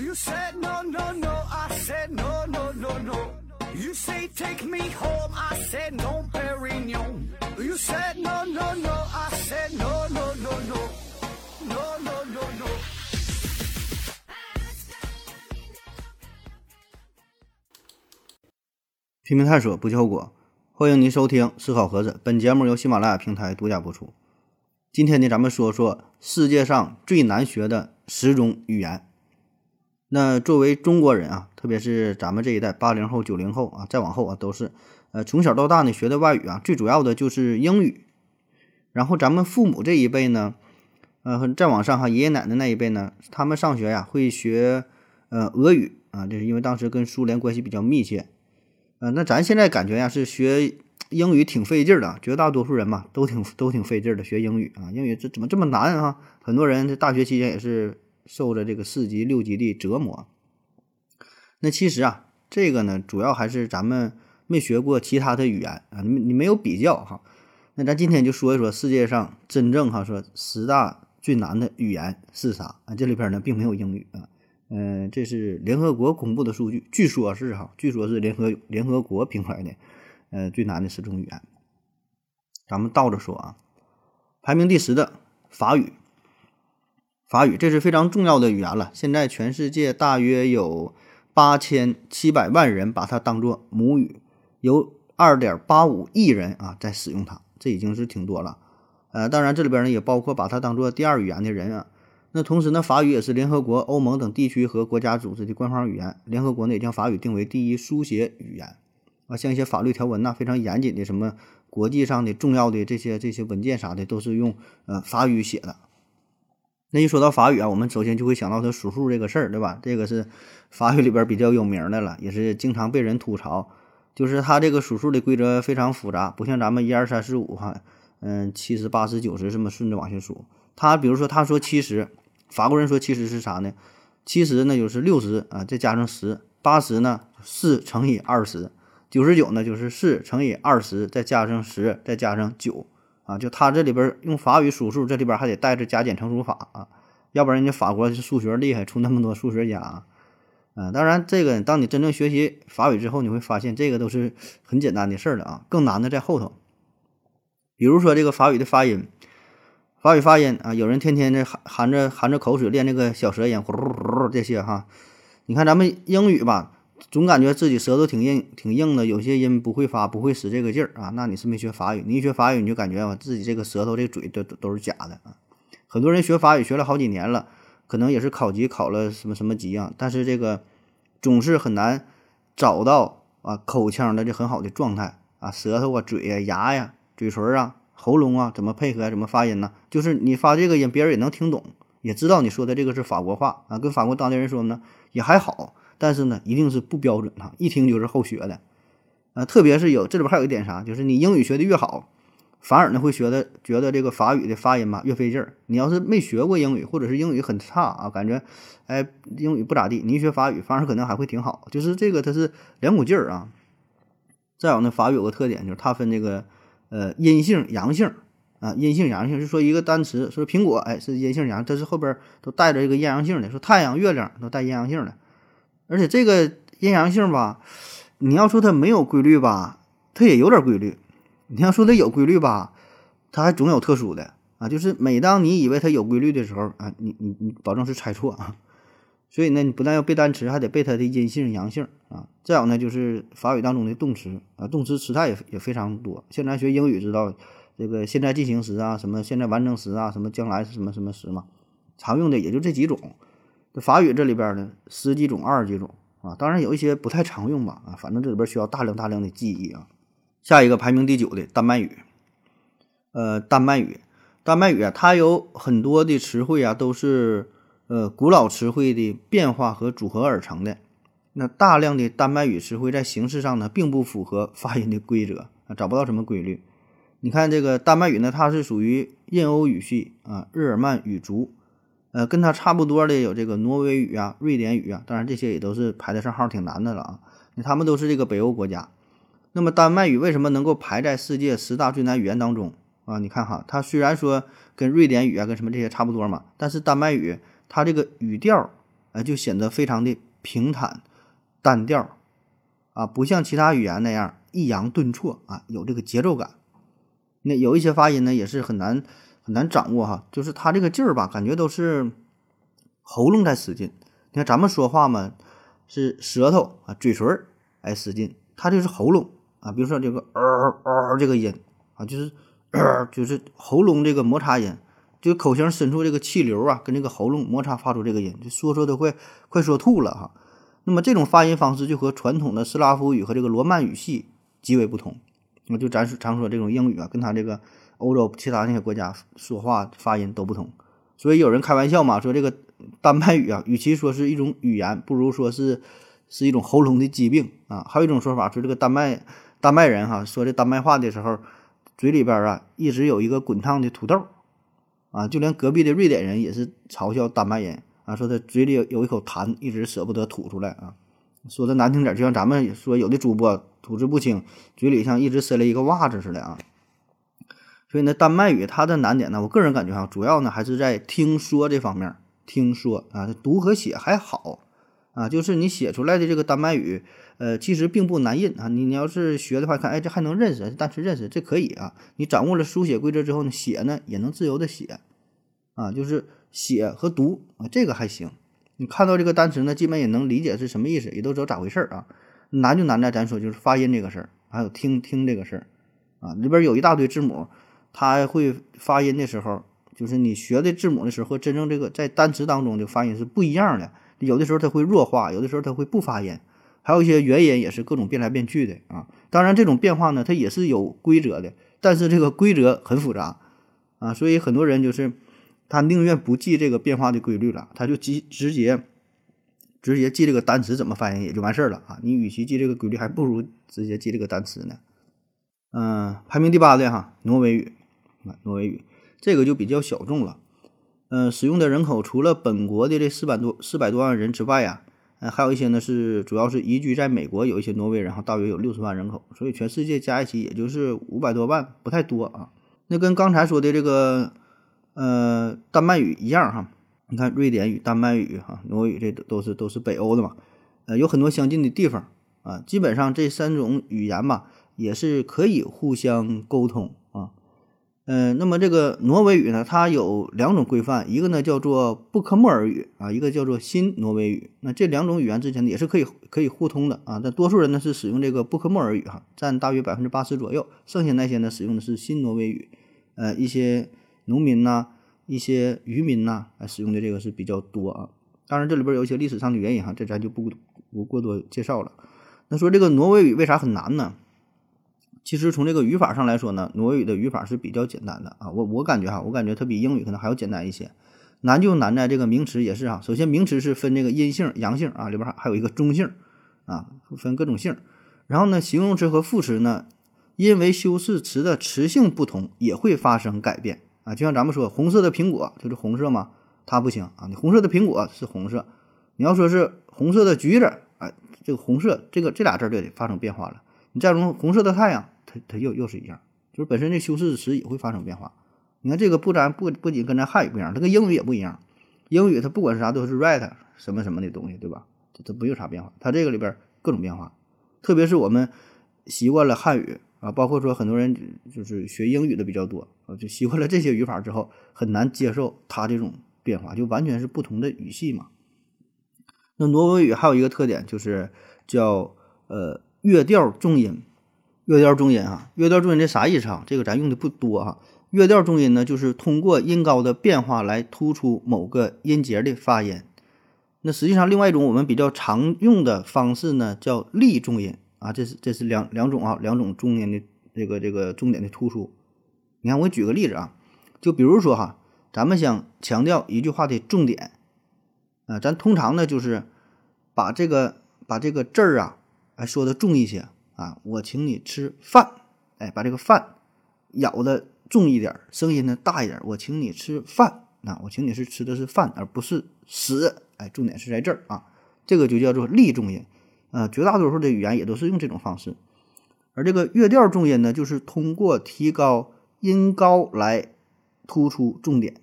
You said no, no, no. I said no, no, no, no. You say take me home. I said no, Perignon. You said no, no, no. I said no, no, no, no. No, no, no, no. 拼命探索，不计后果。欢迎您收听《思考盒子》，本节目由喜马拉雅平台独家播出。今天呢，咱们说说世界上最难学的十种语言。那作为中国人啊，特别是咱们这一代八零后、九零后啊，再往后啊，都是呃从小到大呢学的外语啊，最主要的就是英语。然后咱们父母这一辈呢，呃，再往上哈，爷爷奶奶那一辈呢，他们上学呀会学呃俄语啊，这是因为当时跟苏联关系比较密切。呃，那咱现在感觉呀是学英语挺费劲儿的，绝大多数人嘛都挺都挺费劲儿的学英语啊，英语这怎么这么难啊？很多人在大学期间也是受着这个四级六级的折磨。那其实啊，这个呢主要还是咱们没学过其他的语言啊，你你没有比较哈。那咱今天就说一说世界上真正哈说十大最难的语言是啥啊？这里边呢并没有英语啊。嗯，这是联合国公布的数据，据说是哈，据说是联合联合国评出来的，呃，最难的十种语言。咱们倒着说啊，排名第十的法语，法语这是非常重要的语言了。现在全世界大约有八千七百万人把它当做母语，有二点八五亿人啊在使用它，这已经是挺多了。呃，当然这里边呢也包括把它当做第二语言的人啊。那同时呢，法语也是联合国、欧盟等地区和国家组织的官方语言。联合国呢也将法语定为第一书写语言啊，像一些法律条文呐，非常严谨的什么国际上的重要的这些这些文件啥的，都是用呃法语写的。那一说到法语啊，我们首先就会想到它数数这个事儿，对吧？这个是法语里边比较有名的了，也是经常被人吐槽，就是它这个数数的规则非常复杂，不像咱们一二三四五哈，嗯，七十八十九十这么顺着往下数。他比如说他说七十。法国人说七十是啥呢？七十那就是六十啊，再加上十；八十呢四乘以二十；九十九呢就是四乘以二十，再加上十，再加上九啊。就他这里边用法语数数，这里边还得带着加减乘除法啊，要不然人家法国数学厉害，出那么多数学家啊。啊，当然这个当你真正学习法语之后，你会发现这个都是很简单的事儿了啊，更难的在后头。比如说这个法语的发音。法语发音啊，有人天天的含含着含着口水练那个小舌音，呼噜噜这些哈。你看咱们英语吧，总感觉自己舌头挺硬挺硬的，有些音不会发，不会使这个劲儿啊。那你是没学法语，你一学法语你就感觉啊，自己这个舌头这嘴都都都是假的啊。很多人学法语学了好几年了，可能也是考级考了什么什么级啊，但是这个总是很难找到啊口腔的这很好的状态啊，舌头啊、嘴呀、牙呀、嘴唇啊。喉咙啊，怎么配合，怎么发音呢？就是你发这个音，别人也能听懂，也知道你说的这个是法国话啊。跟法国当地人说呢，也还好，但是呢，一定是不标准啊，一听就是后学的啊。特别是有这里边还有一点啥，就是你英语学的越好，反而呢会学的觉得这个法语的发音吧越费劲儿。你要是没学过英语，或者是英语很差啊，感觉哎英语不咋地，你一学法语反而可能还会挺好。就是这个它是两股劲儿啊。再有呢，法语有个特点就是它分这个。呃，阴性阳性啊，阴性阳性，就说一个单词，说苹果，哎，是阴性阳，它是后边都带着一个阴阳性的，说太阳、月亮都带阴阳性的，而且这个阴阳性吧，你要说它没有规律吧，它也有点规律；你要说它有规律吧，它还总有特殊的啊。就是每当你以为它有规律的时候啊，你你你保证是猜错啊。所以呢，你不但要背单词，还得背它的阴性、阳性啊。再有呢，就是法语当中的动词啊，动词词态也也非常多。现在学英语知道这个现在进行时啊，什么现在完成时啊，什么将来什么什么时嘛，常用的也就这几种。这法语这里边呢，十几种、二十几种啊，当然有一些不太常用吧啊，反正这里边需要大量大量的记忆啊。下一个排名第九的丹麦语，呃，丹麦语，丹麦语啊，它有很多的词汇啊，都是。呃，古老词汇的变化和组合而成的，那大量的丹麦语词汇在形式上呢，并不符合发音的规则啊，找不到什么规律。你看这个丹麦语呢，它是属于印欧语系啊，日耳曼语族，呃，跟它差不多的有这个挪威语啊、瑞典语啊，当然这些也都是排得上号挺难的了啊。他们都是这个北欧国家。那么丹麦语为什么能够排在世界十大最难语言当中啊？你看哈，它虽然说跟瑞典语啊、跟什么这些差不多嘛，但是丹麦语。它这个语调哎，就显得非常的平坦、单调，啊，不像其他语言那样抑扬顿挫啊，有这个节奏感。那有一些发音呢，也是很难难掌握哈，就是它这个劲儿吧，感觉都是喉咙在使劲。你看咱们说话嘛，是舌头啊、嘴唇儿哎使劲，它就是喉咙啊。比如说这个嗷嗷这个音啊，就是就是喉咙这个摩擦音，就口型深处这个气流啊，跟这个喉咙摩擦发出这个音，就说说都会快说吐了哈。那么这种发音方式就和传统的斯拉夫语和这个罗曼语系极为不同。那就咱常说这种英语啊，跟他这个欧洲其他那些国家说话发音都不同。所以有人开玩笑嘛，说这个丹麦语啊，与其说是一种语言，不如说是是一种喉咙的疾病啊。还有一种说法说这个丹麦丹麦人哈说这丹麦话的时候，嘴里边啊一直有一个滚烫的土豆啊，就连隔壁的瑞典人也是嘲笑丹麦人啊，说他嘴里有有一口痰，一直舍不得吐出来啊。说的难听点，就像咱们说有的主播吐字不清，嘴里像一直塞了一个袜子似的啊。所以呢，丹麦语它的难点呢，我个人感觉哈，主要呢还是在听说这方面。听说啊，读和写还好啊，就是你写出来的这个丹麦语，呃，其实并不难认啊。你你要是学的话，看哎，这还能认识，单词认识，这可以啊。你掌握了书写规则之后呢，写呢也能自由的写啊，就是写和读啊，这个还行。你看到这个单词呢，基本也能理解是什么意思，也都知道咋回事儿啊。难就难在咱说就是发音这个事儿，还有听听这个事儿啊，里边有一大堆字母。它会发音的时候，就是你学的字母的时候和真正这个在单词当中的发音是不一样的。有的时候它会弱化，有的时候它会不发音，还有一些元音也是各种变来变去的啊。当然，这种变化呢，它也是有规则的，但是这个规则很复杂啊，所以很多人就是他宁愿不记这个变化的规律了，他就记直接直接记这个单词怎么发音也就完事儿了啊。你与其记这个规律，还不如直接记这个单词呢。嗯，排名第八的哈，挪威语。啊，挪威语这个就比较小众了，嗯，使用的人口除了本国的这四百多四百多万人之外呀，呃，还有一些呢是主要是移居在美国，有一些挪威人哈，大约有六十万人口，所以全世界加一起也就是五百多万，不太多啊。那跟刚才说的这个呃丹麦语一样哈，你看瑞典语、丹麦语哈、挪威语这都都是都是北欧的嘛，呃，有很多相近的地方啊，基本上这三种语言吧也是可以互相沟通。嗯，那么这个挪威语呢，它有两种规范，一个呢叫做布克莫尔语啊，一个叫做新挪威语。那这两种语言之间呢也是可以可以互通的啊。但多数人呢是使用这个布克莫尔语哈，占大约百分之八十左右，剩下那些呢使用的是新挪威语。呃，一些农民呐，一些渔民呐，使用的这个是比较多啊。当然这里边有一些历史上的原因哈，这咱就不不过多介绍了。那说这个挪威语为啥很难呢？其实从这个语法上来说呢，挪威语的语法是比较简单的啊。我我感觉哈，我感觉它比英语可能还要简单一些。难就难在这个名词也是啊。首先名词是分这个阴性、阳性啊，里边还还有一个中性啊，分各种性。然后呢，形容词和副词呢，因为修饰词的词性不同，也会发生改变啊。就像咱们说红色的苹果就是红色嘛，它不行啊。你红色的苹果是红色，你要说是红色的橘子，哎，这个红色这个这俩字就得发生变化了。你再用红色的太阳，它它又又是一样，就是本身这修饰词也会发生变化。你看这个不咱不不仅跟咱汉语不一样，它跟英语也不一样。英语它不管是啥都是 right 什么什么的东西，对吧？它它没有啥变化。它这个里边各种变化，特别是我们习惯了汉语啊，包括说很多人就是学英语的比较多啊，就习惯了这些语法之后，很难接受它这种变化，就完全是不同的语系嘛。那挪威语还有一个特点就是叫呃。乐调重音，乐调重音啊，乐调重音这啥意思啊？这个咱用的不多哈。乐调重音呢，就是通过音高的变化来突出某个音节的发音。那实际上，另外一种我们比较常用的方式呢，叫立重音啊。这是这是两两种啊，两种重音的这个这个重点的突出。你看，我举个例子啊，就比如说哈，咱们想强调一句话的重点啊，咱通常呢就是把这个把这个字儿啊。还说的重一些啊，我请你吃饭，哎，把这个饭咬的重一点，声音呢大一点。我请你吃饭，那我请你是吃的是饭，而不是屎，哎，重点是在这儿啊，这个就叫做立重音，啊，绝大多数的语言也都是用这种方式。而这个乐调重音呢，就是通过提高音高来突出重点。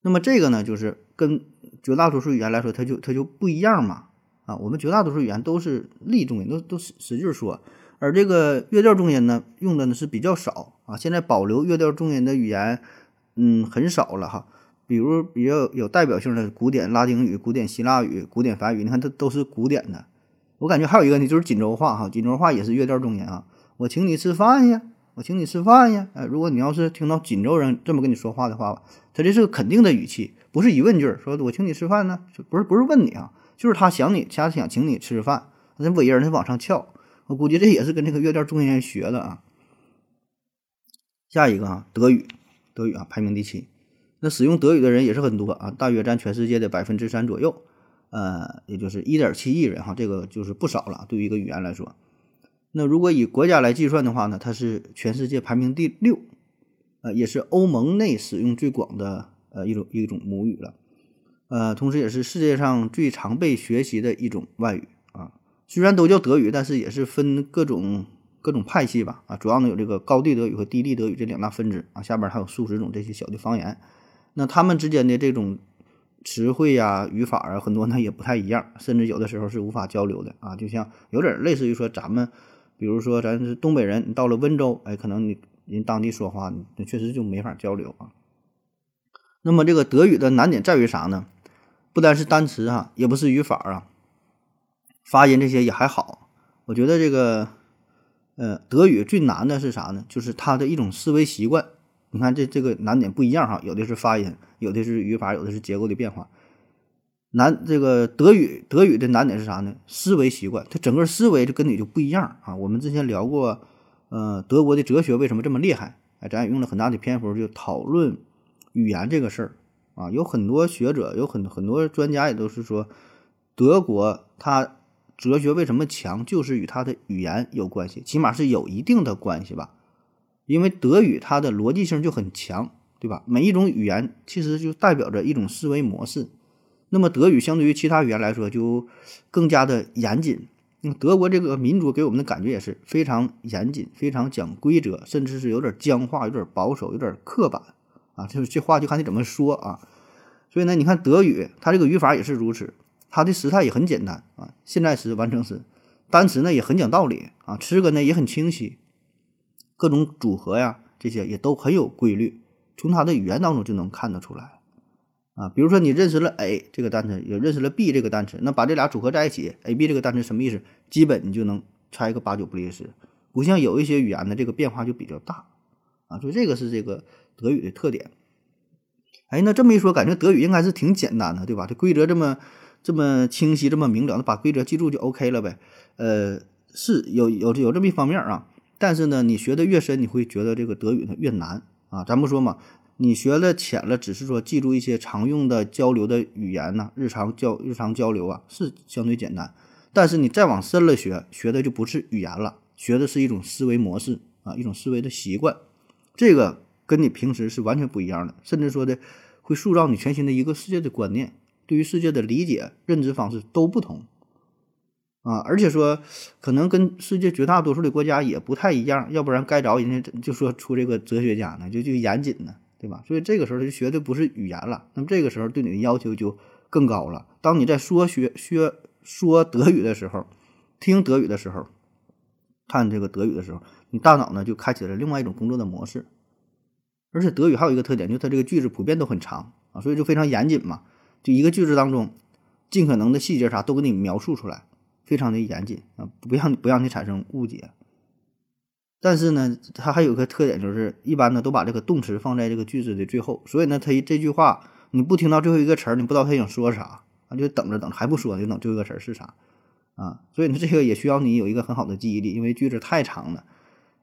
那么这个呢，就是跟绝大多数语言来说，它就它就不一样嘛。啊，我们绝大多数语言都是立重音，都都使使劲说，而这个乐调重音呢，用的呢是比较少啊。现在保留乐调重音的语言，嗯，很少了哈。比如比较有代表性的古典拉丁语、古典希腊语、古典法语，你看它都是古典的。我感觉还有一个呢，就是锦州话哈，锦州话也是乐调重音啊。我请你吃饭呀，我请你吃饭呀。哎，如果你要是听到锦州人这么跟你说话的话，他这是个肯定的语气，不是疑问句，说我请你吃饭呢，不是不是问你啊。就是他想你，他想请你吃饭，那尾音儿他往上翘，我估计这也是跟这个乐调中音学的啊。下一个啊，德语，德语啊，排名第七。那使用德语的人也是很多啊，大约占全世界的百分之三左右，呃，也就是一点七亿人哈，这个就是不少了。对于一个语言来说，那如果以国家来计算的话呢，它是全世界排名第六，呃，也是欧盟内使用最广的呃一种一种母语了。呃，同时也是世界上最常被学习的一种外语啊。虽然都叫德语，但是也是分各种各种派系吧。啊，主要呢有这个高地德语和低地德语这两大分支啊。下边还有数十种这些小的方言。那他们之间的这种词汇呀、语法啊，很多呢也不太一样，甚至有的时候是无法交流的啊。就像有点类似于说咱们，比如说咱是东北人，你到了温州，哎，可能你人当地说话，那确实就没法交流啊。那么这个德语的难点在于啥呢？不单是单词哈，也不是语法啊，发音这些也还好。我觉得这个，呃，德语最难的是啥呢？就是它的一种思维习惯。你看这这个难点不一样哈，有的是发音，有的是语法，有的是结构的变化。难这个德语德语的难点是啥呢？思维习惯，它整个思维就跟你就不一样啊。我们之前聊过，呃，德国的哲学为什么这么厉害？哎，咱也用了很大的篇幅就讨论语言这个事儿。啊，有很多学者，有很很多专家也都是说，德国它哲学为什么强，就是与它的语言有关系，起码是有一定的关系吧。因为德语它的逻辑性就很强，对吧？每一种语言其实就代表着一种思维模式。那么德语相对于其他语言来说就更加的严谨。德国这个民族给我们的感觉也是非常严谨，非常讲规则，甚至是有点僵化，有点保守，有点刻板。啊，就是这话就看你怎么说啊，所以呢，你看德语，它这个语法也是如此，它的时态也很简单啊，现在时、完成时，单词呢也很讲道理啊，词根呢也很清晰，各种组合呀，这些也都很有规律，从它的语言当中就能看得出来啊。比如说你认识了 a 这个单词，也认识了 b 这个单词，那把这俩组合在一起，a b 这个单词什么意思？基本你就能猜个八九不离十，不像有一些语言呢，这个变化就比较大啊，所以这个是这个。德语的特点，哎，那这么一说，感觉德语应该是挺简单的，对吧？这规则这么这么清晰，这么明了，那把规则记住就 OK 了呗。呃，是有有有这么一方面啊，但是呢，你学的越深，你会觉得这个德语呢越难啊。咱不说嘛，你学的浅了，只是说记住一些常用的交流的语言呐，日常交日常交流啊，是相对简单。但是你再往深了学，学的就不是语言了，学的是一种思维模式啊，一种思维的习惯，这个。跟你平时是完全不一样的，甚至说的会塑造你全新的一个世界的观念，对于世界的理解、认知方式都不同啊！而且说可能跟世界绝大多数的国家也不太一样，要不然该着人家就说出这个哲学家呢，就就严谨呢，对吧？所以这个时候就学的不是语言了，那么这个时候对你的要求就更高了。当你在说学学说德语的时候，听德语的时候，看这个德语的时候，你大脑呢就开启了另外一种工作的模式。而且德语还有一个特点，就是它这个句子普遍都很长啊，所以就非常严谨嘛。就一个句子当中，尽可能的细节啥都给你描述出来，非常的严谨啊，不让不让你产生误解。但是呢，它还有个特点，就是一般呢都把这个动词放在这个句子的最后，所以呢，它这句话你不听到最后一个词儿，你不知道他想说啥啊，就等着等着还不说，就等最后一个词儿是啥啊。所以呢，这个也需要你有一个很好的记忆力，因为句子太长了。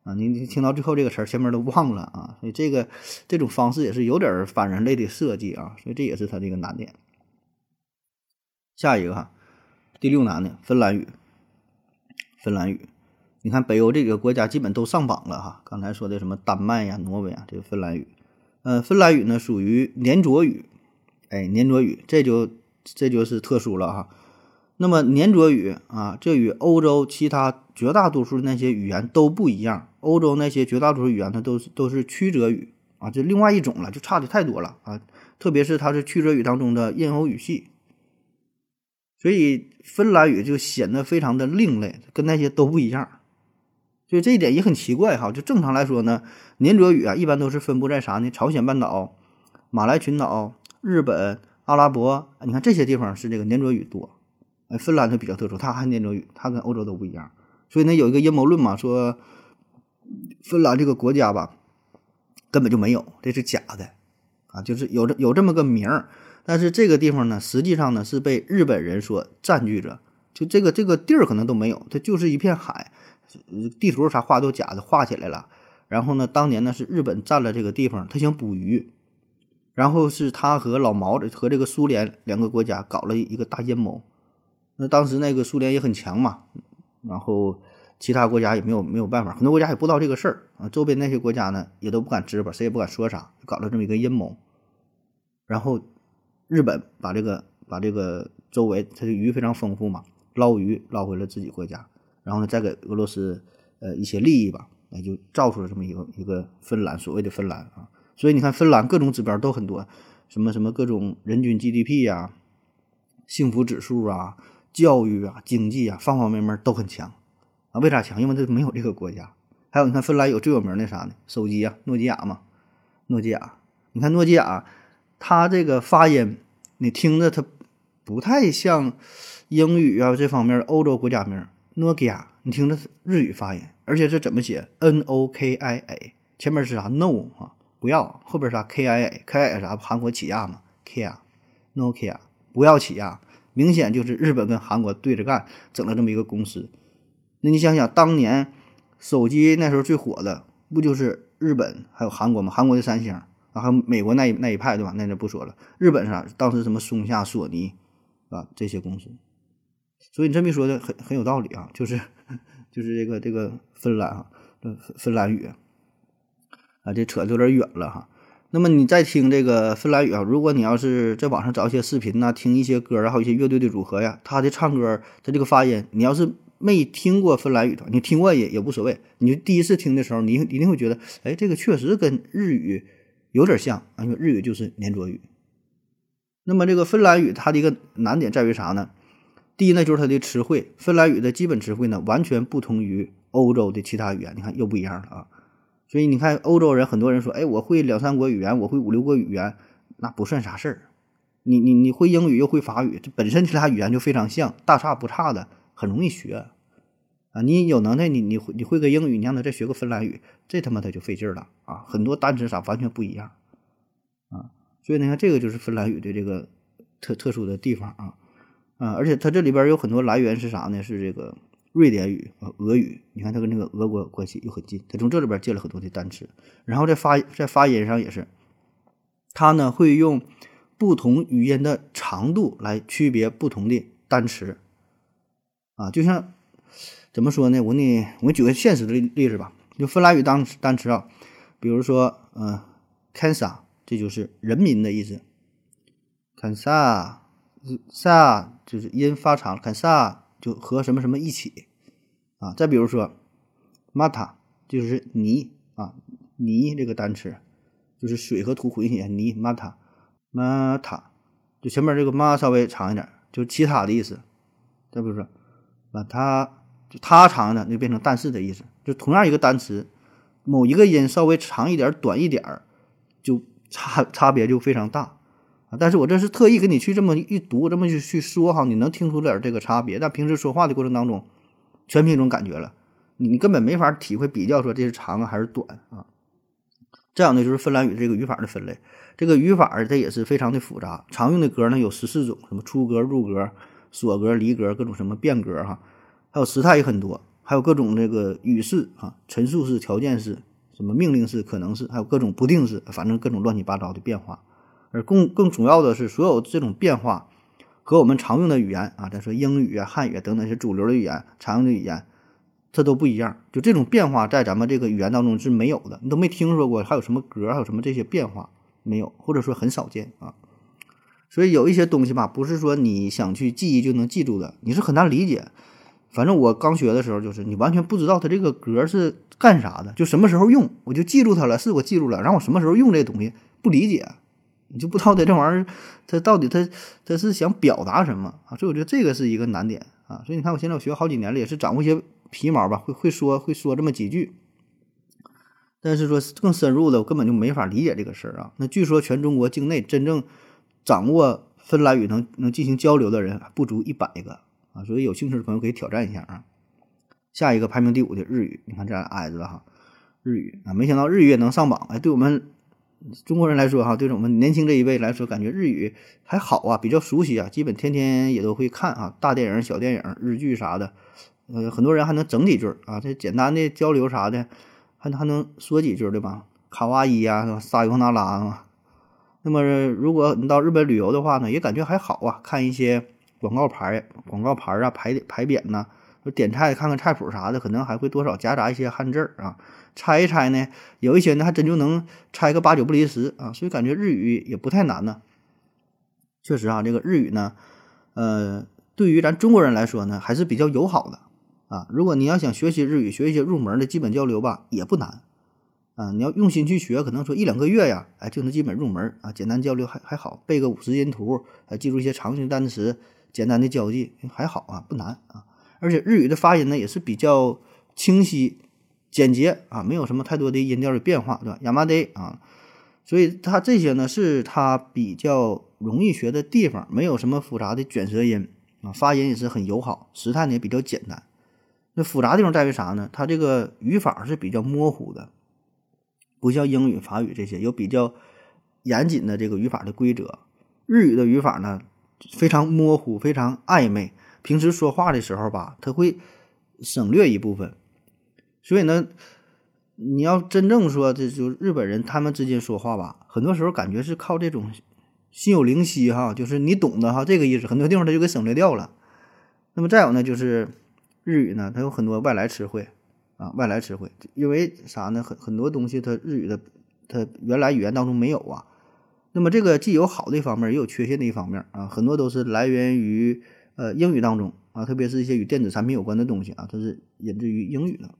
啊，你你听到最后这个词儿，前面都忘了啊，所以这个这种方式也是有点反人类的设计啊，所以这也是它这个难点。下一个哈，第六难的芬兰语。芬兰语，你看北欧这几个国家基本都上榜了哈。刚才说的什么丹麦呀、挪威啊，这个芬兰语，呃，芬兰语呢属于黏着语，哎，黏着语，这就这就是特殊了哈。那么黏着语啊，这与欧洲其他绝大多数那些语言都不一样。欧洲那些绝大多数语言它都是都是曲折语啊，这另外一种了，就差的太多了啊。特别是它是曲折语当中的印欧语系，所以芬兰语就显得非常的另类，跟那些都不一样。所以这一点也很奇怪哈。就正常来说呢，黏着语啊，一般都是分布在啥呢？朝鲜半岛、马来群岛、日本、阿拉伯，你看这些地方是这个黏着语多。哎，芬兰它比较特殊，它还念着语，它跟欧洲都不一样。所以呢，有一个阴谋论嘛，说芬兰这个国家吧，根本就没有，这是假的啊，就是有这有这么个名儿，但是这个地方呢，实际上呢是被日本人所占据着，就这个这个地儿可能都没有，它就是一片海，地图啥画都假的，画起来了。然后呢，当年呢是日本占了这个地方，他想捕鱼，然后是他和老毛和这个苏联两个国家搞了一个大阴谋。那当时那个苏联也很强嘛。然后其他国家也没有没有办法，很多国家也不知道这个事儿啊。周边那些国家呢，也都不敢吱吧，谁也不敢说啥，搞了这么一个阴谋。然后日本把这个把这个周围它的鱼非常丰富嘛，捞鱼捞回了自己国家，然后呢再给俄罗斯呃一些利益吧，那就造出了这么一个一个芬兰，所谓的芬兰啊。所以你看芬兰各种指标都很多，什么什么各种人均 GDP 呀，幸福指数啊。教育啊，经济啊，方方面面都很强啊。为啥强？因为它没有这个国家。还有，你看芬兰有最有名的啥呢？手机啊，诺基亚嘛，诺基亚。你看诺基亚，它这个发音，你听着它不太像英语啊这方面欧洲国家名。诺基亚，你听着日语发音，而且是怎么写？N O K I A，前面是啥？No 啊，不要。后边是啥？K I A，K I A 啥？韩国起亚嘛？Kia，Nokia，不要起亚。明显就是日本跟韩国对着干，整了这么一个公司。那你想想，当年手机那时候最火的不就是日本还有韩国吗？韩国的三星，还有美国那一那一派对吧？那就不说了。日本啥？当时什么松下、索尼啊这些公司。所以你这么一说的很很有道理啊，就是 就是这个这个芬兰啊，芬芬兰语啊，这扯的有点远了哈。那么你再听这个芬兰语啊，如果你要是在网上找一些视频呐，听一些歌，然后一些乐队的组合呀，他的唱歌，他这个发音，你要是没听过芬兰语的，你听过也也无所谓。你第一次听的时候，你一定会觉得，哎，这个确实跟日语有点像啊，因为日语就是黏着语。那么这个芬兰语它的一个难点在于啥呢？第一呢，就是它的词汇，芬兰语的基本词汇呢，完全不同于欧洲的其他语言，你看又不一样了啊。所以你看，欧洲人很多人说：“哎，我会两三国语言，我会五六国语言，那不算啥事儿。你你你会英语又会法语，这本身这俩语言就非常像，大差不差的，很容易学啊。你有能耐，你你会你会个英语，你让他再学个芬兰语，这他妈他就费劲了啊。很多单词啥完全不一样啊。所以你看，这个就是芬兰语的这个特特殊的地方啊啊，而且它这里边有很多来源是啥呢？是这个。瑞典语啊，俄语，你看它跟那个俄国关系又很近，它从这里边借了很多的单词，然后在发在发音上也是，它呢会用不同语音的长度来区别不同的单词，啊，就像怎么说呢？我给你我举个现实的例例子吧，就芬兰语单单词啊，比如说嗯，kansa，这就是人民的意思，kansa，sa 就是音发长，kansa。就和什么什么一起啊，再比如说，mata 就是泥啊，泥这个单词就是水和土混血泥 mata，mata 就前面这个 ma 稍微长一点，就其他的意思。再比如说，把它就它长的就变成但是的意思，就同样一个单词，某一个音稍微长一点、短一点儿，就差差别就非常大。啊！但是我这是特意给你去这么一读，这么去去说哈，你能听出点这个差别。但平时说话的过程当中，全凭一种感觉了，你根本没法体会比较说这是长啊还是短啊。这样呢，就是芬兰语这个语法的分类。这个语法它也是非常的复杂，常用的格呢有十四种，什么出格、入格、锁格、离格，各种什么变格哈，还有时态也很多，还有各种这个语式啊，陈述式、条件式、什么命令式、可能式，还有各种不定式，反正各种乱七八糟的变化。而更更主要的是，所有这种变化和我们常用的语言啊，咱说英语啊、汉语等等一些主流的语言、常用的语言，它都不一样。就这种变化在咱们这个语言当中是没有的，你都没听说过，还有什么格，还有什么这些变化没有，或者说很少见啊。所以有一些东西吧，不是说你想去记忆就能记住的，你是很难理解。反正我刚学的时候，就是你完全不知道它这个格是干啥的，就什么时候用，我就记住它了，是我记住了，然后我什么时候用这东西不理解，你就不知道它这玩意儿它到底它它是想表达什么啊？所以我觉得这个是一个难点啊。所以你看，我现在我学好几年了，也是掌握一些皮毛吧，会会说会说这么几句，但是说更深入的，我根本就没法理解这个事儿啊。那据说全中国境内真正掌握芬兰语能能进行交流的人不足一百个。啊，所以有兴趣的朋友可以挑战一下啊。下一个排名第五的日语，你看这样挨着了哈。日语啊，没想到日语也能上榜，哎，对我们中国人来说哈，对我们年轻这一辈来说，感觉日语还好啊，比较熟悉啊，基本天天也都会看啊，大电影、小电影、日剧啥的，呃，很多人还能整几句啊，这简单的交流啥的，还还能说几句对吧？卡哇伊呀，是吧？撒尤那拉嘛。那么如果你到日本旅游的话呢，也感觉还好啊，看一些。广告牌、广告牌啊，牌牌匾呐，点菜看看菜谱啥的，可能还会多少夹杂一些汉字啊。猜一猜呢，有一些呢还真就能猜个八九不离十啊。所以感觉日语也不太难呢。确实啊，这个日语呢，呃，对于咱中国人来说呢，还是比较友好的啊。如果你要想学习日语，学一些入门的基本交流吧，也不难啊。你要用心去学，可能说一两个月呀，哎，就能基本入门啊。简单交流还还好，背个五十音图，还记住一些常用单词。简单的交际还好啊，不难啊，而且日语的发音呢也是比较清晰、简洁啊，没有什么太多的音调的变化，对吧？亚麻得啊，所以它这些呢是它比较容易学的地方，没有什么复杂的卷舌音啊，发音也是很友好，时态呢也比较简单。那复杂地方在于啥呢？它这个语法是比较模糊的，不像英语、法语这些有比较严谨的这个语法的规则。日语的语法呢？非常模糊，非常暧昧。平时说话的时候吧，他会省略一部分。所以呢，你要真正说，这就日本人他们之间说话吧，很多时候感觉是靠这种心有灵犀哈，就是你懂的哈，这个意思。很多地方他就给省略掉了。那么再有呢，就是日语呢，它有很多外来词汇啊，外来词汇，因为啥呢？很很多东西它日语的它原来语言当中没有啊。那么这个既有好的一方面，也有缺陷的一方面啊，很多都是来源于呃英语当中啊，特别是一些与电子产品有关的东西啊，它是引自于英语的。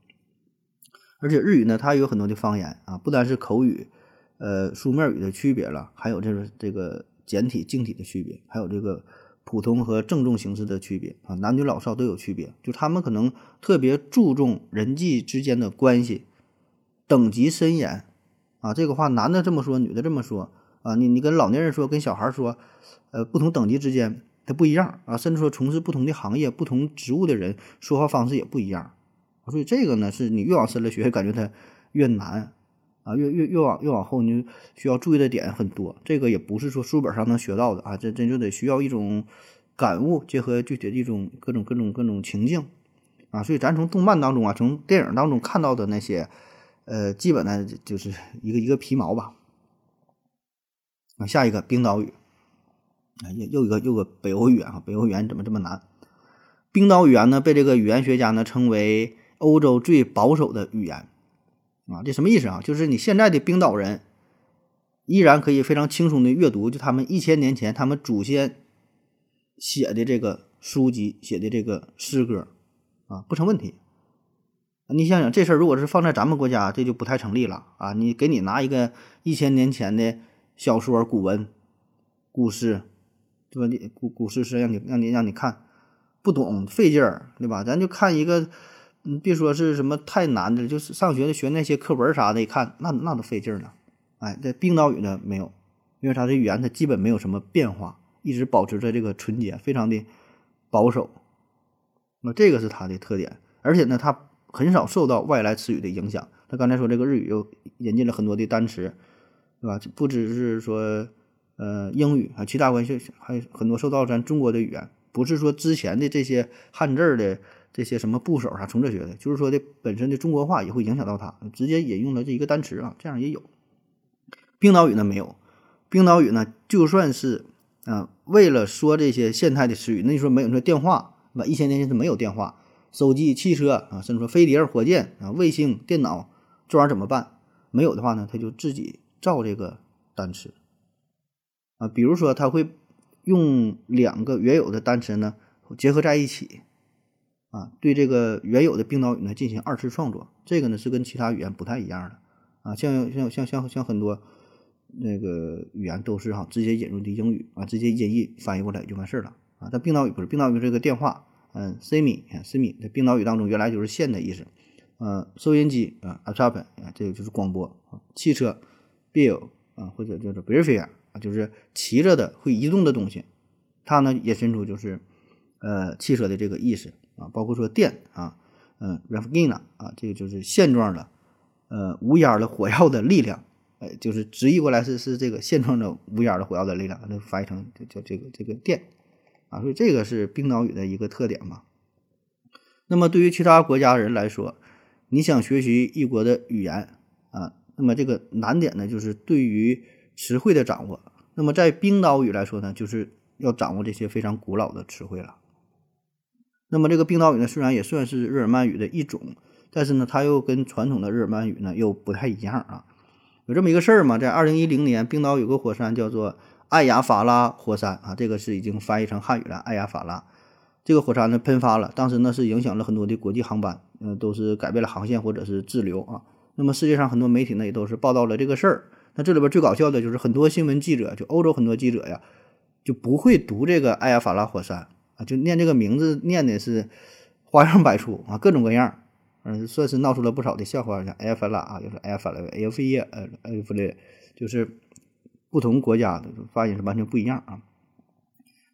而且日语呢，它有很多的方言啊，不单是口语，呃，书面语的区别了，还有这个这个简体、静体的区别，还有这个普通和郑重形式的区别啊，男女老少都有区别。就他们可能特别注重人际之间的关系，等级森严啊，这个话男的这么说，女的这么说。啊，你你跟老年人说，跟小孩说，呃，不同等级之间它不一样啊，甚至说从事不同的行业、不同职务的人说话方式也不一样，所以这个呢，是你越往深了学，感觉它越难啊，越越越往越往后，你就需要注意的点很多，这个也不是说书本上能学到的啊，这真就得需要一种感悟，结合具体的一种各种各种各种情境啊，所以咱从动漫当中啊，从电影当中看到的那些，呃，基本呢就是一个一个皮毛吧。啊，下一个冰岛语，啊，又又一个又个北欧语言啊，北欧语言怎么这么难？冰岛语言呢，被这个语言学家呢称为欧洲最保守的语言，啊，这什么意思啊？就是你现在的冰岛人依然可以非常轻松的阅读，就他们一千年前他们祖先写的这个书籍写的这个诗歌，啊，不成问题。你想想这事儿，如果是放在咱们国家，这就不太成立了啊！你给你拿一个一千年前的。小说、古文、故事，对吧？你古古诗诗让你让你让你看，不懂费劲儿，对吧？咱就看一个，别说是什么太难的，就是上学的学那些课文啥的，一看那那都费劲儿呢。哎，这冰岛语呢没有，因为它这语言它基本没有什么变化，一直保持着这个纯洁，非常的保守。那这个是它的特点，而且呢，它很少受到外来词语的影响。他刚才说这个日语又引进了很多的单词。对吧？不只是说，呃，英语啊，其他关系还有很多受到咱中国的语言，不是说之前的这些汉字的这些什么部首啥从这学的，就是说的本身的中国话也会影响到它，直接引用了这一个单词啊，这样也有。冰岛语呢没有，冰岛语呢就算是啊，为了说这些现代的词语，那你说没有？说电话，那？一千年前是没有电话、手机、汽车啊，甚至说飞碟、火箭啊、卫星、电脑，这玩意儿怎么办？没有的话呢，他就自己。造这个单词啊，比如说他会用两个原有的单词呢结合在一起啊，对这个原有的冰岛语呢进行二次创作，这个呢是跟其他语言不太一样的。啊，像像像像像很多那个语言都是哈直接引入的英语啊，直接音译翻译过来就完事儿了。啊，但冰岛语不是，冰岛语这个电话，嗯，simi，simi 在冰岛语当中原来就是线的意思，呃，收音机啊 a p a p 啊，这个就是广播。啊，汽车，bill 啊，或者叫做 b i r f i r 啊，就是骑着的会移动的东西，它呢衍生出就是呃汽车的这个意思。啊，包括说电啊，嗯 r a f g i n a 啊，这个就是现状的，呃，无烟的火药的力量，哎，就是直译过来是是这个现状的无烟的火药的力量，那翻译成就叫这个这个电，啊，所以这个是冰岛语的一个特点嘛。那么对于其他国家人来说，你想学习异国的语言啊，那么这个难点呢，就是对于词汇的掌握。那么在冰岛语来说呢，就是要掌握这些非常古老的词汇了。那么这个冰岛语呢，虽然也算是日耳曼语的一种，但是呢，它又跟传统的日耳曼语呢又不太一样啊。有这么一个事儿嘛，在二零一零年，冰岛有个火山叫做艾雅法拉火山啊，这个是已经翻译成汉语了。艾雅法拉这个火山呢喷发了，当时呢是影响了很多的国际航班，嗯，都是改变了航线或者是滞留啊。那么世界上很多媒体呢也都是报道了这个事儿。那这里边最搞笑的就是很多新闻记者，就欧洲很多记者呀，就不会读这个艾亚法拉火山。就念这个名字，念的是花样百出啊，各种各样，嗯，算是闹出了不少的笑话。像埃弗拉啊，就是埃弗拉、埃弗耶、呃、埃弗雷，就是不同国家的发音是完全不一样啊。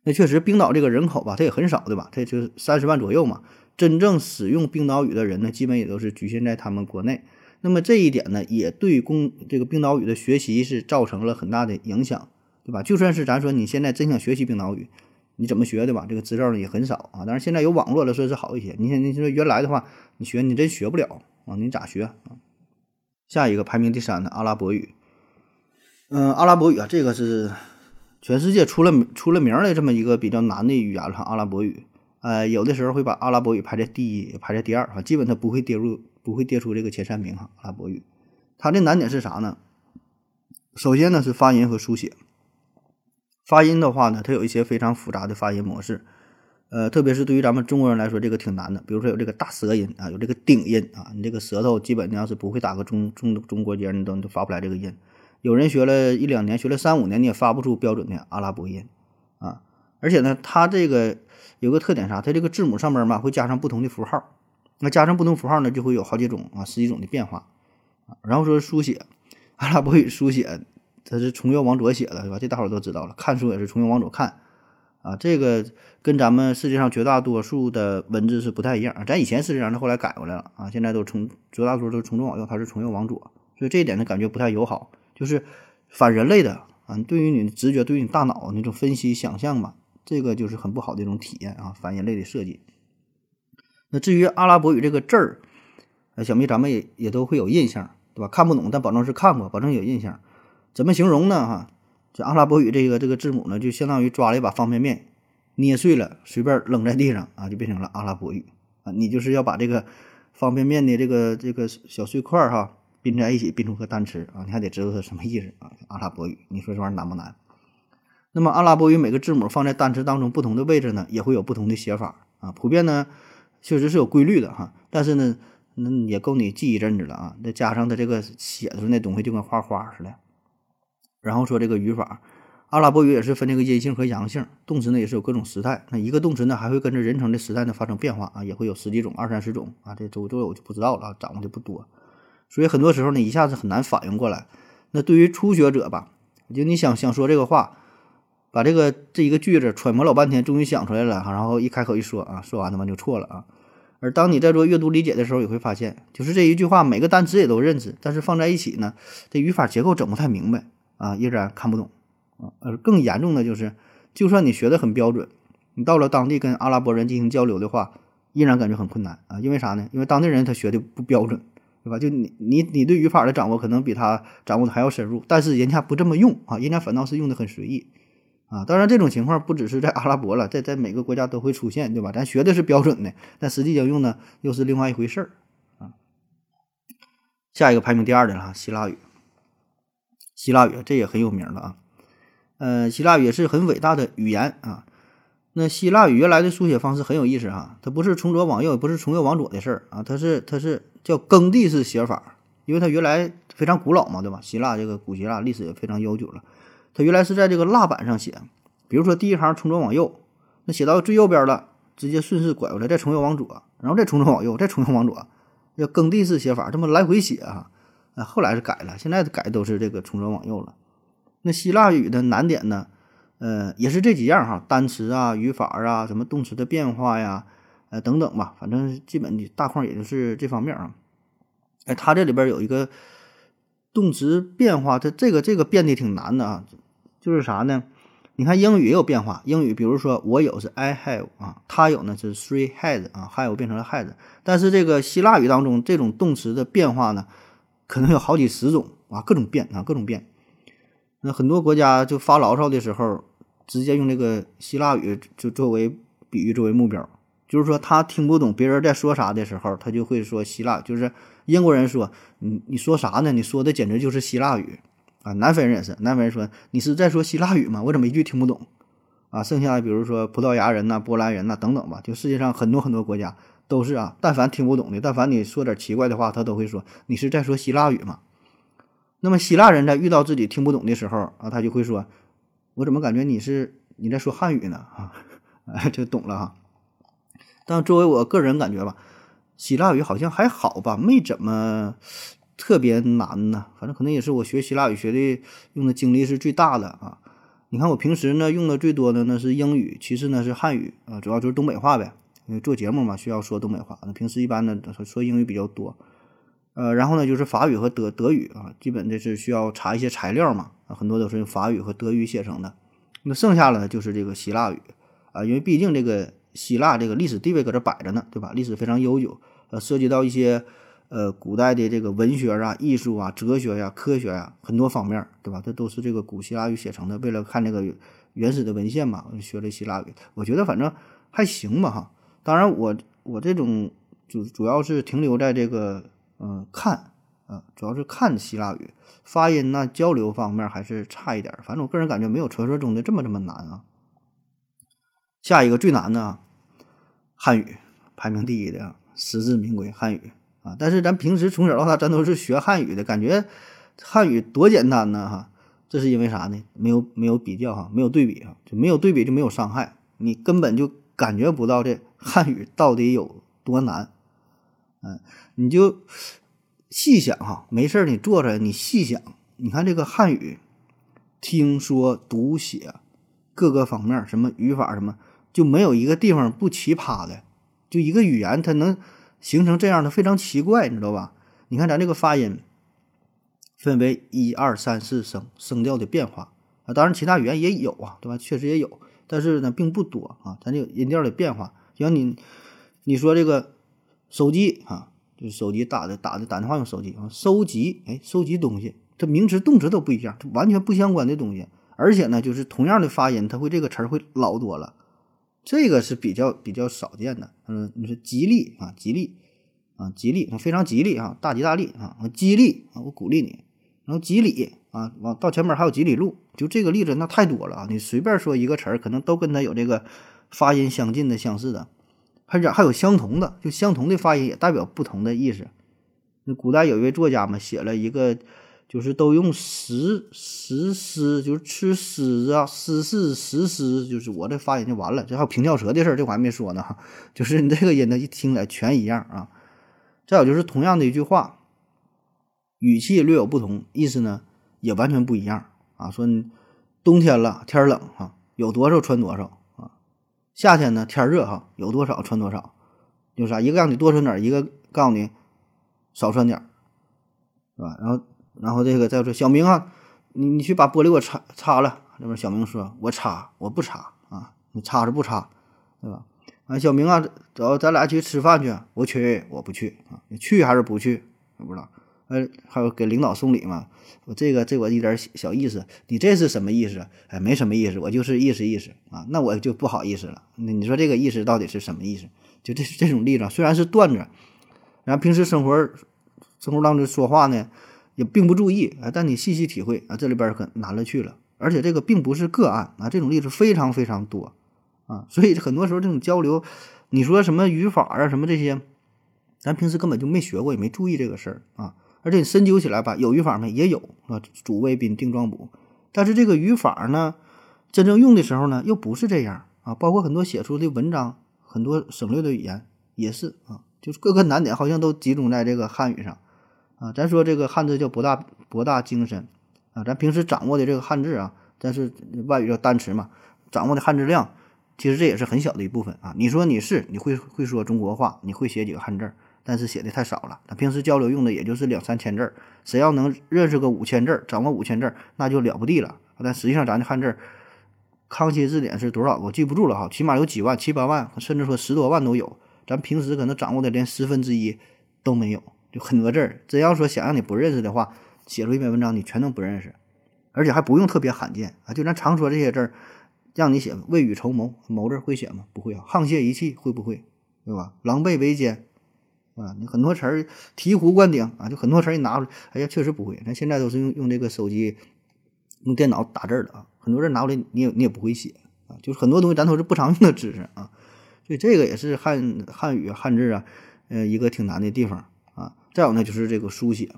那确实，冰岛这个人口吧，它也很少，对吧？它也就三十万左右嘛。真正使用冰岛语的人呢，基本也都是局限在他们国内。那么这一点呢，也对公这个冰岛语的学习是造成了很大的影响，对吧？就算是咱说你现在真想学习冰岛语。你怎么学的吧？这个资料呢也很少啊。但是现在有网络了，说是好一些。你想，你说原来的话，你学你真学不了啊。你咋学啊？下一个排名第三的阿拉伯语，嗯，阿拉伯语啊，这个是全世界出了出了名的这么一个比较难的语言了。阿拉伯语，呃，有的时候会把阿拉伯语排在第一，排在第二啊，基本它不会跌入，不会跌出这个前三名哈。阿拉伯语，它的难点是啥呢？首先呢是发音和书写。发音的话呢，它有一些非常复杂的发音模式，呃，特别是对于咱们中国人来说，这个挺难的。比如说有这个大舌音啊，有这个顶音啊，你这个舌头基本上是不会打个中中中国结，你都你都发不来这个音。有人学了一两年，学了三五年，你也发不出标准的阿拉伯音啊。而且呢，它这个有个特点啥？它这个字母上面嘛会加上不同的符号，那加上不同符号呢，就会有好几种啊，十几种的变化。然后说书写，阿拉伯语书写。它是从右往左写的，对吧？这大伙儿都知道了。看书也是从右往左看，啊，这个跟咱们世界上绝大多数的文字是不太一样。咱以前是这样的，后来改过来了啊。现在都从绝大多数都是从左往右，它是从右往左，所以这一点呢感觉不太友好，就是反人类的啊。对于你的直觉，对于你大脑那种分析想象嘛，这个就是很不好的一种体验啊，反人类的设计。那至于阿拉伯语这个字儿，想必咱们也也都会有印象，对吧？看不懂，但保证是看过，保证有印象。怎么形容呢？哈，这阿拉伯语这个这个字母呢，就相当于抓了一把方便面，捏碎了，随便扔在地上啊，就变成了阿拉伯语啊。你就是要把这个方便面的这个这个小碎块哈拼在一起，拼出个单词啊，你还得知道它什么意思啊。阿拉伯语，你说这玩意儿难不难？那么阿拉伯语每个字母放在单词当中不同的位置呢，也会有不同的写法啊。普遍呢，确实是有规律的哈，但是呢，那也够你记一阵子了啊。再加上它这个写出那东西就跟画画似的。然后说这个语法，阿拉伯语也是分这个阴性和阳性，动词呢也是有各种时态。那一个动词呢还会跟着人称的时态呢发生变化啊，也会有十几种、二三十种啊，这都都我就不知道了，掌握的不多。所以很多时候呢一下子很难反应过来。那对于初学者吧，就你想想说这个话，把这个这一个句子揣摩老半天，终于想出来了，然后一开口一说啊，说完他妈就错了啊。而当你在做阅读理解的时候，也会发现，就是这一句话每个单词也都认识，但是放在一起呢，这语法结构整不太明白。啊，依然看不懂啊！而更严重的就是，就算你学的很标准，你到了当地跟阿拉伯人进行交流的话，依然感觉很困难啊！因为啥呢？因为当地人他学的不标准，对吧？就你你你对语法的掌握可能比他掌握的还要深入，但是人家不这么用啊，人家反倒是用的很随意啊！当然，这种情况不只是在阿拉伯了，在在每个国家都会出现，对吧？咱学的是标准的，但实际应用呢又是另外一回事儿啊！下一个排名第二的了，希腊语。希腊语这也很有名了啊，呃，希腊语也是很伟大的语言啊。那希腊语原来的书写方式很有意思哈，它不是从左往右，也不是从右往左的事儿啊，它是它是叫耕地式写法，因为它原来非常古老嘛，对吧？希腊这个古希腊历史也非常悠久了，它原来是在这个蜡板上写，比如说第一行从左往右，那写到最右边了，直接顺势拐过来，再从右往左，然后再从左往右，再从右往左，叫耕地式写法，这么来回写哈。啊，啊后来是改了，现在改都是这个从左往右了。那希腊语的难点呢？呃，也是这几样哈，单词啊、语法啊、什么动词的变化呀，呃等等吧，反正基本的大框也就是这方面啊。哎，它这里边有一个动词变化，它这个这个变的挺难的啊，就是啥呢？你看英语也有变化，英语比如说我有是 I have 啊，他有呢是 three has 啊，have 变成了 has，但是这个希腊语当中这种动词的变化呢，可能有好几十种啊，各种变啊，各种变。那很多国家就发牢骚的时候，直接用这个希腊语就作为比喻作为目标，就是说他听不懂别人在说啥的时候，他就会说希腊。就是英国人说你你说啥呢？你说的简直就是希腊语啊！南非人也是，南非人说你是在说希腊语吗？我怎么一句听不懂啊？剩下的比如说葡萄牙人呐、波兰人呐等等吧，就世界上很多很多国家都是啊，但凡听不懂的，但凡你说点奇怪的话，他都会说你是在说希腊语吗？那么希腊人在遇到自己听不懂的时候啊，他就会说：“我怎么感觉你是你在说汉语呢？”啊，哎，就懂了哈。但作为我个人感觉吧，希腊语好像还好吧，没怎么特别难呢。反正可能也是我学希腊语学的用的精力是最大的啊。你看我平时呢用的最多的呢是英语，其次呢是汉语啊，主要就是东北话呗。因为做节目嘛，需要说东北话。那平时一般呢说英语比较多。呃，然后呢，就是法语和德德语啊，基本这是需要查一些材料嘛，啊，很多都是用法语和德语写成的。那剩下的就是这个希腊语啊，因为毕竟这个希腊这个历史地位搁这摆着呢，对吧？历史非常悠久，呃，涉及到一些呃古代的这个文学啊、艺术啊、哲学呀、科学呀很多方面，对吧？这都是这个古希腊语写成的。为了看这个原始的文献嘛，学了希腊语，我觉得反正还行吧，哈。当然，我我这种主主要是停留在这个。嗯，看，啊，主要是看希腊语发音呐，交流方面还是差一点。反正我个人感觉没有传说中的这么这么难啊。下一个最难的，汉语排名第一的，实至名归汉语啊。但是咱平时从小到大咱都是学汉语的，感觉汉语多简单呢哈。这是因为啥呢？没有没有比较哈，没有对比哈，就没有对比就没有伤害，你根本就感觉不到这汉语到底有多难。嗯，你就细想哈，没事儿你坐着，你细想，你看这个汉语，听说读写各个方面，什么语法什么，就没有一个地方不奇葩的。就一个语言，它能形成这样的非常奇怪，你知道吧？你看咱这个发音，分为一二三四声声调的变化啊，当然其他语言也有啊，对吧？确实也有，但是呢并不多啊。咱这个音调的变化，像你你说这个。手机啊，就是手机打的打的打电话用手机啊，收集哎，收集东西，这名词动词都不一样，它完全不相关的东西。而且呢，就是同样的发音，它会这个词儿会老多了，这个是比较比较少见的。嗯，你说吉利啊，吉利啊，吉利，非常吉利啊，大吉大利啊，激励啊，我鼓励你。然后吉利啊，往到前面还有几里路，就这个例子那太多了啊，你随便说一个词儿，可能都跟它有这个发音相近的、相似的。还有还有相同的，就相同的发音也代表不同的意思。那古代有一位作家嘛，写了一个，就是都用石石狮，就是吃狮啊，狮是石狮，就是我这发音就完了。这还有平翘舌的事儿，这我还没说呢哈。就是你这个音呢，一听来全一样啊。再有就是同样的一句话，语气略有不同，意思呢也完全不一样啊。说你冬天了，天冷哈，有多少穿多少啊。夏天呢，天热哈，有多少穿多少，有啥？一个让你多穿点，一个告诉你少穿点，是吧？然后，然后这个再说小明啊，你你去把玻璃给我擦擦了。那边小明说：“我擦，我不擦啊，你擦是不擦，对吧？”啊，小明啊，走，咱俩去吃饭去。我去，我不去啊，你去还是不去？我不知道。呃，还有给领导送礼嘛。我这个这我一点小意思，你这是什么意思？哎，没什么意思，我就是意思意思啊。那我就不好意思了。那你说这个意思到底是什么意思？就这这种例子，虽然是段子，然后平时生活生活当中说话呢，也并不注意啊。但你细细体会啊，这里边可难了去了。而且这个并不是个案啊，这种例子非常非常多啊。所以很多时候这种交流，你说什么语法啊，什么这些，咱平时根本就没学过，也没注意这个事儿啊。而且你深究起来吧，有语法没？也有啊，主谓宾定状补。但是这个语法呢，真正用的时候呢，又不是这样啊。包括很多写出的文章，很多省略的语言也是啊，就是各个难点好像都集中在这个汉语上啊。咱说这个汉字叫博大博大精深啊，咱平时掌握的这个汉字啊，但是外语叫单词嘛，掌握的汉字量其实这也是很小的一部分啊。你说你是你会会说中国话，你会写几个汉字？但是写的太少了，他平时交流用的也就是两三千字儿。谁要能认识个五千字儿，掌握五千字儿，那就了不地了。但实际上，咱的汉字，康熙字典是多少？我记不住了哈，起码有几万、七八万，甚至说十多万都有。咱平时可能掌握的连十分之一都没有，就很多字儿。真要说想让你不认识的话，写出一篇文章你全都不认识，而且还不用特别罕见啊。就咱常说这些字儿，让你写未雨绸缪，谋字会写吗？不会啊。沆瀣一气会不会？对吧？狼狈为奸。啊，你很多词儿醍醐灌顶啊，就很多词儿你拿出来，哎呀，确实不会。咱现在都是用用这个手机、用电脑打字的啊，很多字拿过来你也你也不会写啊，就是很多东西咱都是不常用的知识啊，所以这个也是汉汉语汉字啊，呃，一个挺难的地方啊。再有呢，就是这个书写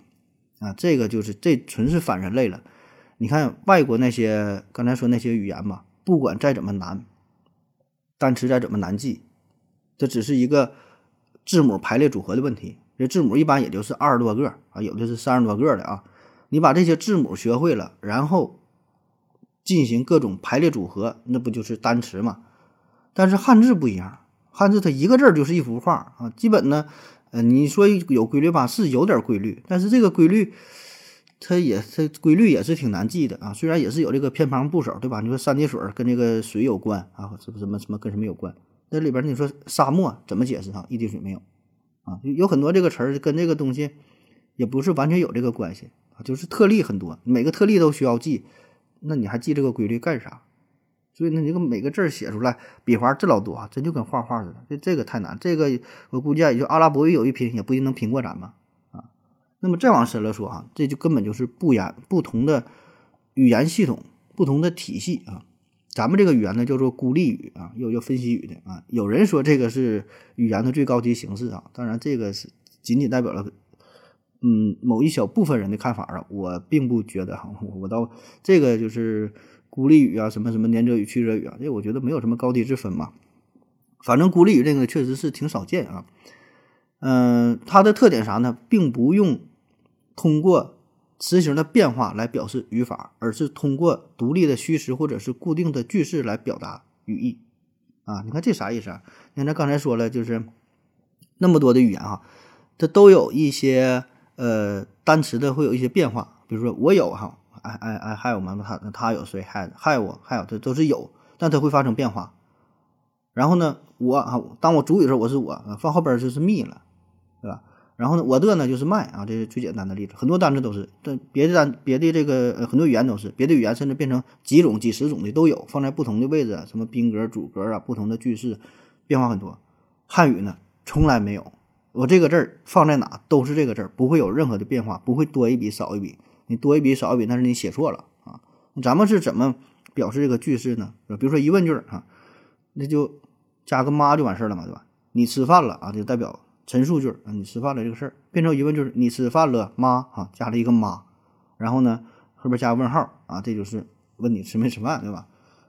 啊，这个就是这纯是反人类了。你看外国那些刚才说那些语言嘛，不管再怎么难，单词再怎么难记，这只是一个。字母排列组合的问题，这字母一般也就是二十多个啊，有的是三十多个的啊。你把这些字母学会了，然后进行各种排列组合，那不就是单词吗？但是汉字不一样，汉字它一个字就是一幅画啊。基本呢，呃，你说有规律吧，是有点规律，但是这个规律它也它规律也是挺难记的啊。虽然也是有这个偏旁部首，对吧？你说三点水跟这个水有关啊，什么什么什么跟什么有关？那里边你说沙漠怎么解释啊？一滴水没有啊？有很多这个词儿跟这个东西也不是完全有这个关系啊，就是特例很多，每个特例都需要记，那你还记这个规律干啥？所以呢，这个每个字写出来笔画这老多啊，真就跟画画似的。这这个太难，这个我估计也就阿拉伯语有一拼，也不一定能拼过咱们啊。那么再往深了说啊，这就根本就是不言不同的语言系统，不同的体系啊。咱们这个语言呢叫做孤立语啊，又叫分析语的啊。有人说这个是语言的最高级形式啊，当然这个是仅仅代表了嗯某一小部分人的看法啊，我并不觉得哈，我倒这个就是孤立语啊，什么什么连者语、去者语啊，这我觉得没有什么高低之分嘛。反正孤立语这个确实是挺少见啊。嗯，它的特点啥呢？并不用通过。词形的变化来表示语法，而是通过独立的虚词或者是固定的句式来表达语义。啊，你看这啥意思啊？你看咱刚才说了，就是那么多的语言哈，它都有一些呃单词的会有一些变化。比如说我有哈，I I I have 嘛，他他有谁 have have have 这都是有，但它会发生变化。然后呢，我啊，当我主语的时候我是我，放后边就是 me 了，对吧？然后呢，我的呢就是卖啊，这是最简单的例子。很多单词都是，但别的单别的这个很多语言都是，别的语言甚至变成几种、几十种的都有，放在不同的位置，什么宾格、主格啊，不同的句式，变化很多。汉语呢从来没有，我这个字儿放在哪都是这个字儿，不会有任何的变化，不会多一笔少一笔。你多一笔少一笔，那是你写错了啊。咱们是怎么表示这个句式呢？比如说疑问句啊，那就加个妈就完事儿了嘛，对吧？你吃饭了啊，就代表。陈述句啊，你吃饭了这个事儿变成疑问句，你吃饭了吗？哈，加了一个妈，然后呢后边加个问号啊，这就是问你吃没吃饭，对吧？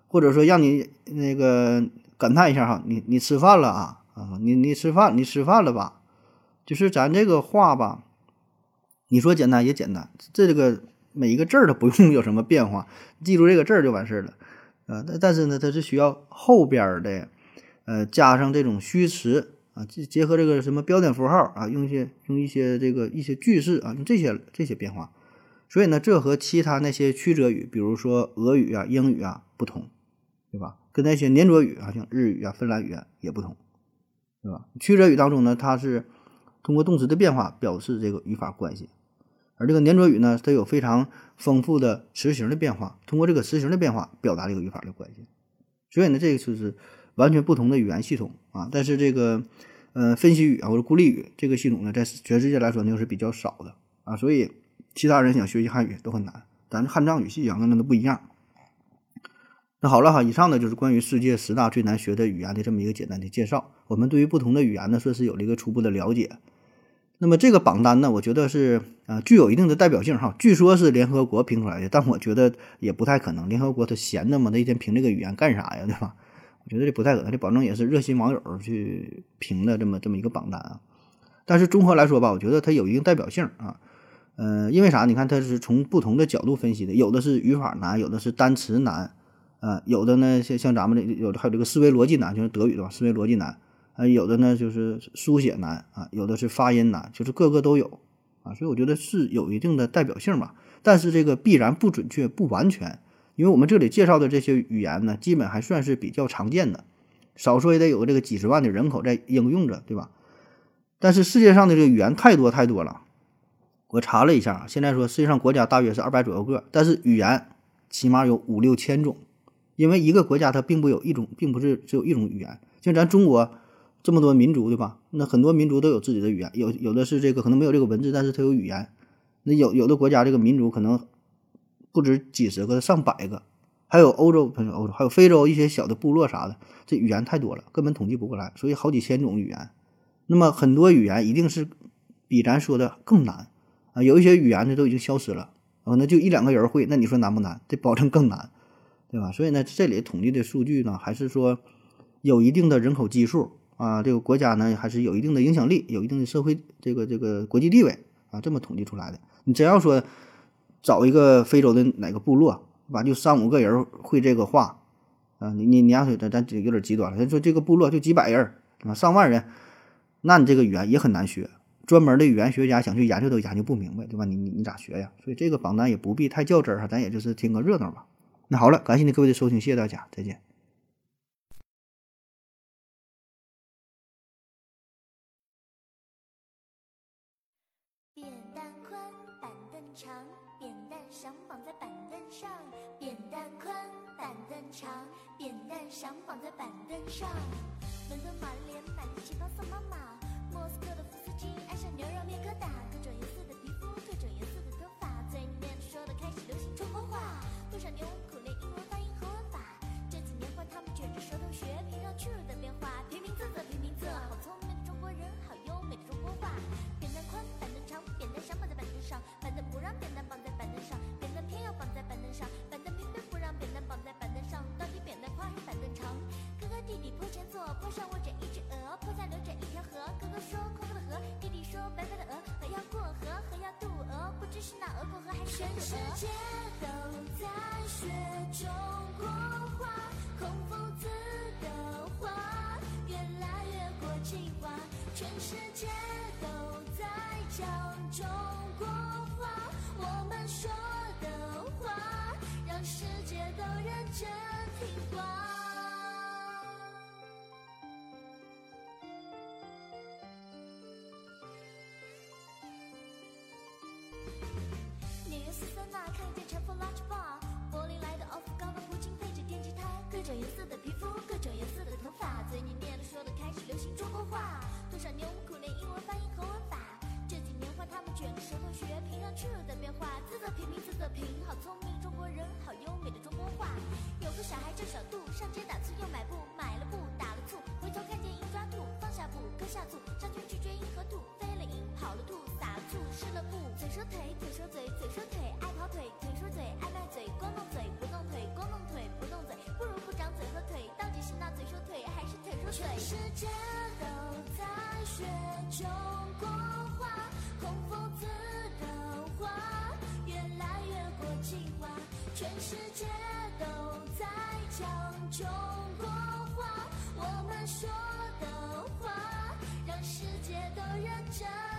或者说让你那个感叹一下哈，你你吃饭了啊啊，你你吃饭你吃饭了吧？就是咱这个话吧，你说简单也简单，这个每一个字儿都不用有什么变化，记住这个字儿就完事儿了啊。但但是呢，它是需要后边的呃加上这种虚词。啊，结结合这个什么标点符号啊，用一些用一些这个一些句式啊，用这些这些变化，所以呢，这和其他那些曲折语，比如说俄语啊、英语啊不同，对吧？跟那些黏着语啊，像日语啊、芬兰语啊也不同，对吧？曲折语当中呢，它是通过动词的变化表示这个语法关系，而这个黏着语呢，它有非常丰富的词形的变化，通过这个词形的变化表达这个语法的关系，所以呢，这个就是完全不同的语言系统啊，但是这个。呃，分析语啊，或者孤立语这个系统呢，在全世界来说呢，是比较少的啊，所以其他人想学习汉语都很难。咱汉藏语系啊，那那都不一样。那好了哈，以上呢就是关于世界十大最难学的语言的这么一个简单的介绍。我们对于不同的语言呢，算是有了一个初步的了解。那么这个榜单呢，我觉得是啊具有一定的代表性哈。据说是联合国评出来的，但我觉得也不太可能。联合国他闲的嘛，那一天评这个语言干啥呀？对吧？觉得这不太可能。这保证也是热心网友去评的这么这么一个榜单啊。但是综合来说吧，我觉得它有一定代表性啊。嗯，因为啥？你看它是从不同的角度分析的，有的是语法难，有的是单词难。啊，有的呢，像像咱们这有的还有这个思维逻辑难，就是德语的吧，思维逻辑难。啊，有的呢就是书写难啊，有的是发音难，就是各个都有啊。所以我觉得是有一定的代表性吧，但是这个必然不准确、不完全，因为我们这里介绍的这些语言呢，基本还算是比较常见的，少说也得有这个几十万的人口在应用着，对吧？但是世界上的这个语言太多太多了，我查了一下，现在说世界上国家大约是二百左右个，但是语言起码有五六千种。因为一个国家它并不有一种，并不是只有一种语言。像咱中国这么多民族，对吧？那很多民族都有自己的语言，有有的是这个可能没有这个文字，但是它有语言。那有有的国家这个民族可能不止几十个，上百个。还有欧洲，朋友欧洲，还有非洲一些小的部落啥的，这语言太多了，根本统计不过来，所以好几千种语言。那么很多语言一定是比咱说的更难啊！有一些语言呢都已经消失了啊，那就一两个人会，那你说难不难？这保证更难。对吧？所以呢，这里统计的数据呢，还是说有一定的人口基数啊，这个国家呢，还是有一定的影响力，有一定的社会这个这个国际地位啊，这么统计出来的。你真要说找一个非洲的哪个部落，吧，就三五个人会这个话啊，你你你要说咱咱有点极端了，咱说这个部落就几百人啊，上万人，那你这个语言也很难学，专门的语言学家想去研究都研究不明白，对吧？你你你咋学呀？所以这个榜单也不必太较真儿哈，咱也就是听个热闹吧。那好了，感谢你各位的收听，谢谢大家，再见。绑在板凳上。伦敦玛丽莲买不起包送妈妈，莫斯科的夫斯基爱上牛肉面疙瘩，各种颜色的皮肤，各种颜色的头发，嘴里面说的开始流行中国话，多少牛苦练英文发音和文法。这几年换他们卷着舌头学平上去的变化，全世界都在学中国话，孔夫子的话越来越国际化，全世界都在讲中国话，我们说的话让世界都认真听话。说腿腿说嘴嘴说腿，爱跑腿腿说嘴爱卖嘴，光弄嘴不弄腿，光弄腿不弄嘴，不如不长嘴和腿，到底是那嘴说腿还是腿说嘴？全世界都在学中国话，孔夫子的话越来越国际化，全世界都在讲中国话，我们说的话让世界都认真。